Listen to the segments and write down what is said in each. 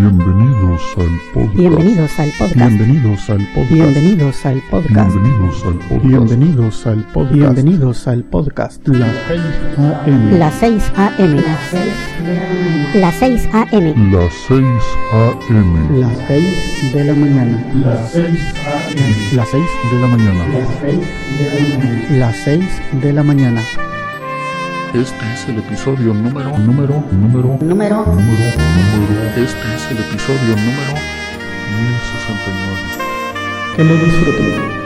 Bienvenidos al podcast. Bienvenidos al podcast. Bienvenidos al podcast. Bienvenidos al podcast. Bienvenidos al podcast. Bienvenidos al podcast. Bienvenidos al podcast. Las 6 AM. Las 6 AM. Las 6 AM. Las 6 a.m. Las 6 de la mañana. Las 6 AM. Las 6 de la mañana. Las 6 de la mañana. Este es el episodio número, número, número, Número número, número. Este es el episodio número 1069. Que lo disfruten.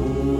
Lord.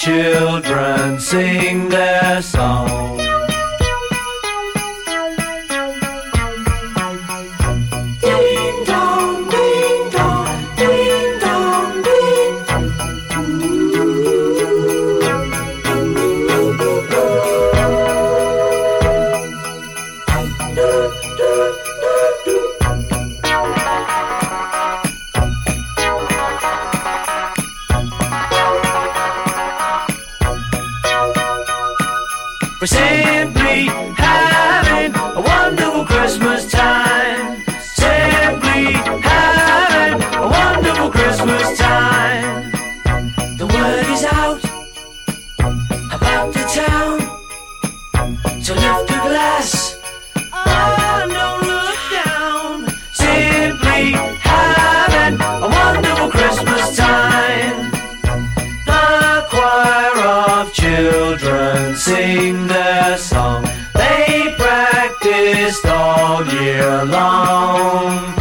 children sing their song. So lift the glass. Oh, don't look down. Simply having a wonderful Christmas time. The choir of children sing their song. They practiced all year long.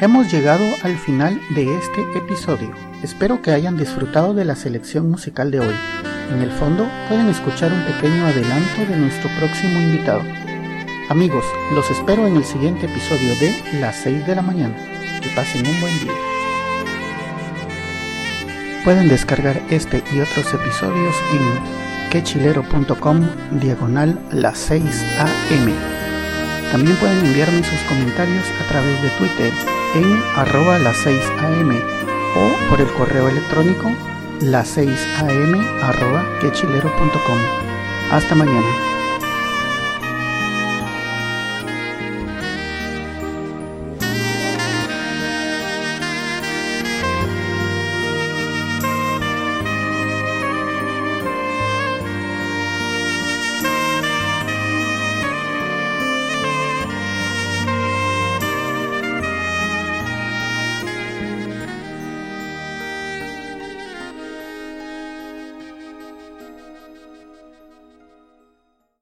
Hemos llegado al final de este episodio. Espero que hayan disfrutado de la selección musical de hoy. En el fondo pueden escuchar un pequeño adelanto de nuestro próximo invitado. Amigos, los espero en el siguiente episodio de Las 6 de la mañana. Que pasen un buen día. Pueden descargar este y otros episodios en quechilero.com diagonal las 6 am. También pueden enviarme sus comentarios a través de Twitter en arroba las 6 am o por el correo electrónico las 6 am arroba quechilero.com. Hasta mañana.